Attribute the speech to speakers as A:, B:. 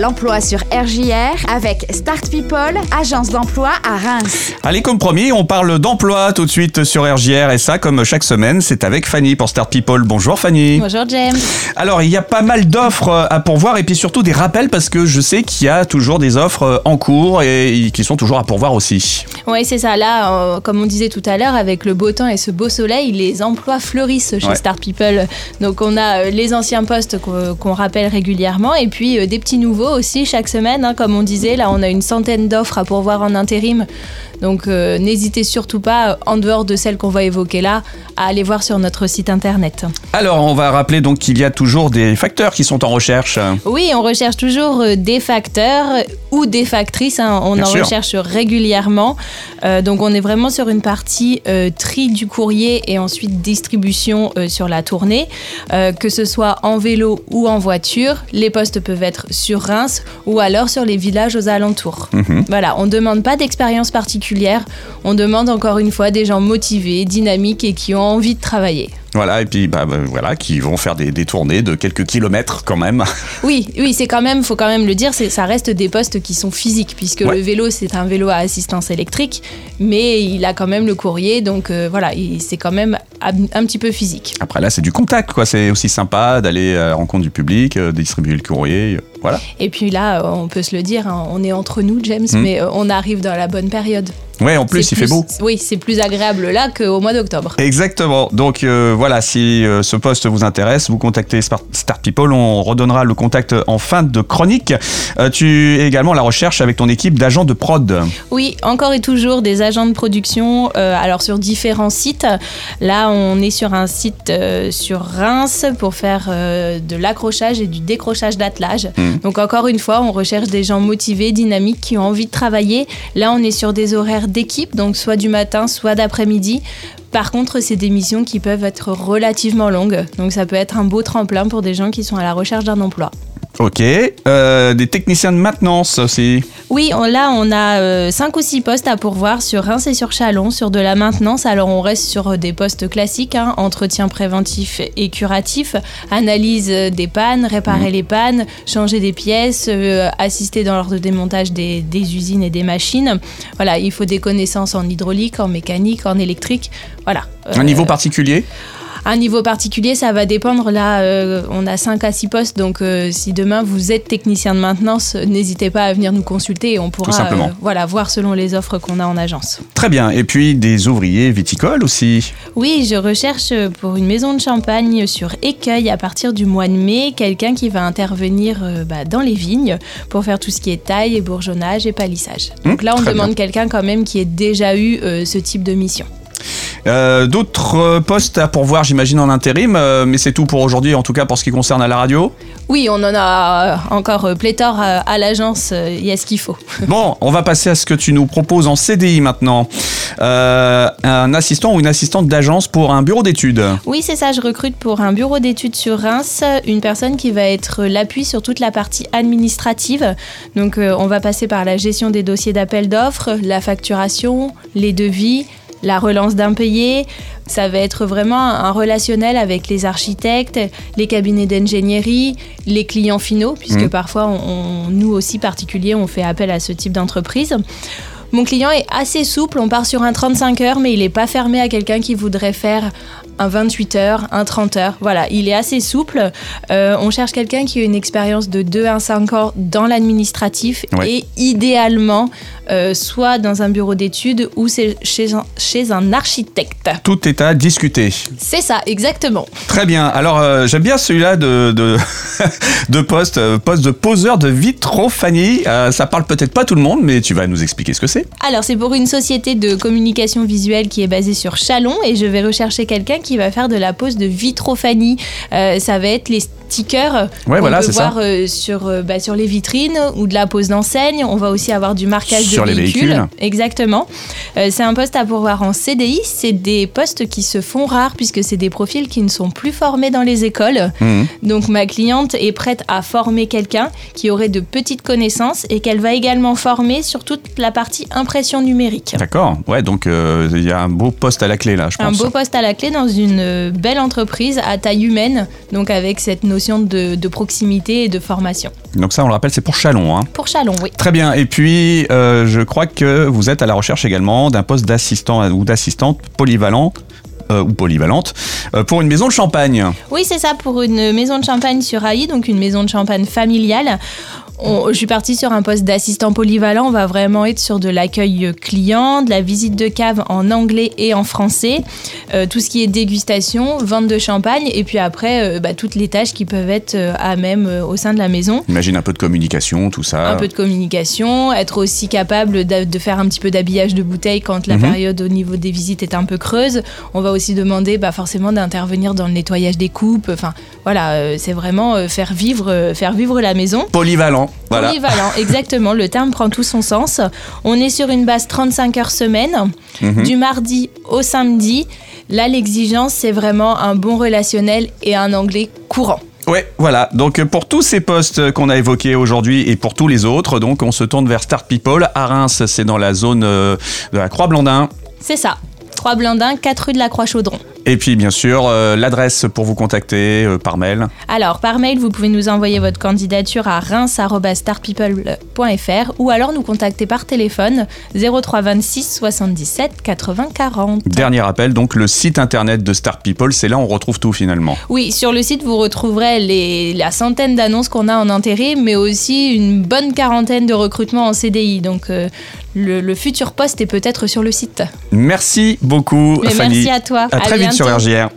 A: l'emploi sur RJR avec Start People, agence d'emploi à Reims.
B: Allez, comme promis, on parle d'emploi tout de suite sur RJR et ça, comme chaque semaine, c'est avec Fanny pour Start People. Bonjour Fanny.
C: Bonjour James.
B: Alors, il y a pas mal d'offres à pourvoir et puis surtout des rappels parce que je sais qu'il y a toujours des offres en cours et qui sont toujours à pourvoir aussi.
C: Oui, c'est ça. Là, euh, comme on disait tout à l'heure, avec le beau temps et ce beau soleil, les emplois fleurissent chez
B: Ouais.
C: Start People. Donc, on a euh, les anciens postes qu'on qu'on rappelle régulièrement et puis euh, des petits nouveaux aussi chaque semaine. hein. comme on disait, là, on a une centaine d'offres à pourvoir en intérim. Donc, euh, n'hésitez surtout pas, en dehors de celles qu'on va évoquer là, à aller voir sur notre site internet.
B: Alors, on va rappeler donc qu'il y a toujours des facteurs qui sont en recherche.
C: Oui, on recherche toujours euh, des facteurs ou des factrices. hein. On
B: Bien
C: en
B: sûr.
C: recherche régulièrement. Euh, donc, on est vraiment sur une partie euh, tri du courrier et ensuite distribution sur la tournée. Que ce soit en vélo ou en voiture, les postes peuvent être sur Ou alors sur les villages aux alentours.
B: Mhm.
C: Voilà, on ne demande pas d'expérience particulière. On demande encore une fois des gens motivés, dynamiques et qui ont envie de travailler.
B: Voilà, et puis bah, bah, voilà, qui vont faire des, des tournées de quelques kilomètres quand même.
C: Oui, oui, c'est quand même, faut quand même le dire, ça reste des postes qui sont physiques, puisque
B: Ouais.
C: le vélo c'est un vélo à assistance électrique, mais il a quand même le courrier, donc euh, voilà, il- c'est quand même un, petit peu physique.
B: Après là, c'est du contact, quoi. C'est aussi sympa d'aller à la rencontre du public, euh, de distribuer le courrier. euh, Voilà.
C: Et puis là, euh, on peut se le dire, hein, on est entre nous, James,
B: Mm.
C: mais euh, on arrive dans la bonne période.
B: Ouais, en plus, il fait beau.
C: Oui, c'est plus agréable là qu'au mois d'octobre.
B: Exactement. Donc euh, voilà, si euh, ce poste vous intéresse, vous contactez Start People. On redonnera le contact en fin de chronique. Euh, tu es également à la recherche avec ton équipe d'agents de prod.
C: Oui, encore et toujours des agents de production, alors sur différents sites. Là, on est sur un site sur Reims pour faire de l'accrochage et du décrochage d'attelage.
B: Mhm.
C: Donc encore une fois, on recherche des gens motivés, dynamiques, qui ont envie de travailler. Là, on est sur des horaires d'équipe, donc soit du matin, soit d'après-midi. Par contre, c'est des missions qui peuvent être relativement longues, donc ça peut être un beau tremplin pour des gens qui sont à la recherche d'un emploi.
B: Ok. Euh, des techniciens de maintenance aussi.
C: Oui, on- là, on a 5 ou 6 postes à pourvoir sur Reims et sur Chalon, sur de la maintenance. Alors, on reste sur euh, des postes classiques, hein, entretien préventif et curatif, analyse euh, des pannes, réparer les pannes, changer des pièces, euh, assister dans l'ordre de démontage des, des usines et des machines. Voilà, il faut des connaissances en hydraulique, en mécanique, en électrique. Voilà.
B: Un
C: Euh,
B: niveau particulier?
C: Un niveau particulier, ça va dépendre. Là, euh, on a 5 à 6 postes, donc euh, si demain vous êtes technicien de maintenance, n'hésitez pas à venir nous consulter et on pourra euh, voilà, voir selon les offres qu'on a en agence.
B: Très bien. Et puis des ouvriers viticoles aussi.
C: Oui, je recherche pour une maison de champagne sur Écueil à partir du mois de mai quelqu'un qui va intervenir bah, dans les vignes pour faire tout ce qui est taille et bourgeonnage et palissage. Donc
B: Mmh,
C: là, on demande quelqu'un quand même qui ait déjà eu ce type de mission.
B: Euh, D'autres euh, postes à pourvoir, j'imagine, en intérim. euh, mais c'est tout pour aujourd'hui, en tout cas pour ce qui concerne à la radio.
C: Oui, on en a encore pléthore à, l'agence, il y a ce qu'il faut.
B: Bon, on va passer à ce que tu nous proposes en CDI maintenant. Euh, un assistant ou une assistante d'agence pour un bureau d'études.
C: Oui, c'est ça, je recrute pour un bureau d'études sur Reims une personne qui va être l'appui sur toute la partie administrative. Donc euh, on va passer par la gestion des dossiers d'appel d'offres, la facturation, les devis, la relance d'impayés. Ça va être vraiment un relationnel avec les architectes, les cabinets d'ingénierie, les clients finaux, puisque
B: Mhm.
C: parfois, on- on- nous aussi particuliers, on fait appel à ce type d'entreprise. Mon client est assez souple, on part sur un 35 heures, mais il n'est pas fermé à quelqu'un qui voudrait faire un 28 heures, un 30 heures. Voilà, il est assez souple. Euh, on cherche quelqu'un qui a une expérience de 2 à 5 ans dans l'administratif
B: Ouais.
C: et idéalement euh, soit dans un bureau d'études ou chez un, chez un architecte.
B: Tout est à discuter.
C: C'est ça, exactement.
B: Très bien. Alors, euh, j'aime bien celui-là de, de, de poste, poste de poseur de vitrophanie. Euh, ça parle peut-être pas tout le monde, mais tu vas nous expliquer ce que c'est.
C: Alors, c'est pour une société de communication visuelle qui est basée sur Chalon et je vais rechercher quelqu'un qui va faire de la pose de vitrophanie. Euh, ça va être les stickers
B: Ouais,
C: qu'on
B: voilà,
C: peut
B: ça.
C: voir euh, sur, euh, bah, sur les vitrines ou de la pose d'enseigne. On va aussi avoir du marquage
B: Sur
C: de
B: les
C: véhicules. Exactement. C'est un poste à pourvoir en CDI. C'est des postes qui se font rares puisque c'est des profils qui ne sont plus formés dans les écoles.
B: Mhm.
C: Donc ma cliente est prête à former quelqu'un qui aurait de petites connaissances et qu'elle va également former sur toute la partie impression numérique.
B: D'accord. Ouais, donc euh, il y a un beau poste à la clé là, je
C: Un
B: pense.
C: beau poste à la clé dans une belle entreprise à taille humaine, donc avec cette notion de, de proximité et de formation.
B: Donc ça, on le rappelle, c'est pour Chalon. Hein.
C: Pour Chalon, oui.
B: Très bien. Et puis, euh, je crois que vous êtes à la recherche également d'un poste d'assistant ou d'assistante polyvalent euh, ou polyvalente euh, pour une maison de champagne.
C: Oui, c'est ça, pour une maison de champagne sur AI, donc une maison de champagne familiale. On- je suis partie sur un poste d'assistant polyvalent. On va vraiment être sur de l'accueil client, de la visite de cave en anglais et en français, euh, tout ce qui est dégustation, vente de champagne, et puis après, euh, bah, toutes les tâches qui peuvent être euh, à même euh, au sein de la maison.
B: Imagine un peu de communication, tout ça.
C: Un peu de communication, être aussi capable de faire un petit peu d'habillage de bouteilles quand la
B: Mhm.
C: période au niveau des visites est un peu creuse. On va aussi demander bah, forcément d'intervenir dans le nettoyage des coupes. Enfin voilà, euh, c'est vraiment euh, faire, vivre, euh, faire vivre la maison.
B: Polyvalent. Voilà.
C: Polyvalent, exactement, le terme prend tout son sens. On est sur une base 35 heures semaine,
B: Mhm.
C: du mardi au samedi. Là, l'exigence, c'est vraiment un bon relationnel et un anglais courant.
B: Ouais, voilà. Donc euh, pour tous ces postes qu'on a évoqués aujourd'hui et pour tous les autres, donc on se tourne vers Start People. À Reims, c'est dans la zone euh, de la Croix-Blandin.
C: C'est ça. 3 Blandins, 4 rue de la Croix-Chaudron.
B: Et puis bien sûr, euh, l'adresse pour vous contacter euh, par mail.
C: Alors, par mail, vous pouvez nous envoyer votre candidature à reims.startpeople.fr ou alors nous contacter par téléphone 03 26 77 80 40.
B: Dernier appel, donc le site internet de Start People, c'est là où on retrouve tout finalement.
C: Oui, sur le site, vous retrouverez les, la centaine d'annonces qu'on a en intérim, mais aussi une bonne quarantaine de recrutements en CDI. Donc, euh, le, le futur poste est peut-être sur le site.
B: Merci beaucoup,
C: Mais
B: Fanny.
C: merci à toi.
B: À très vite sur. RJR.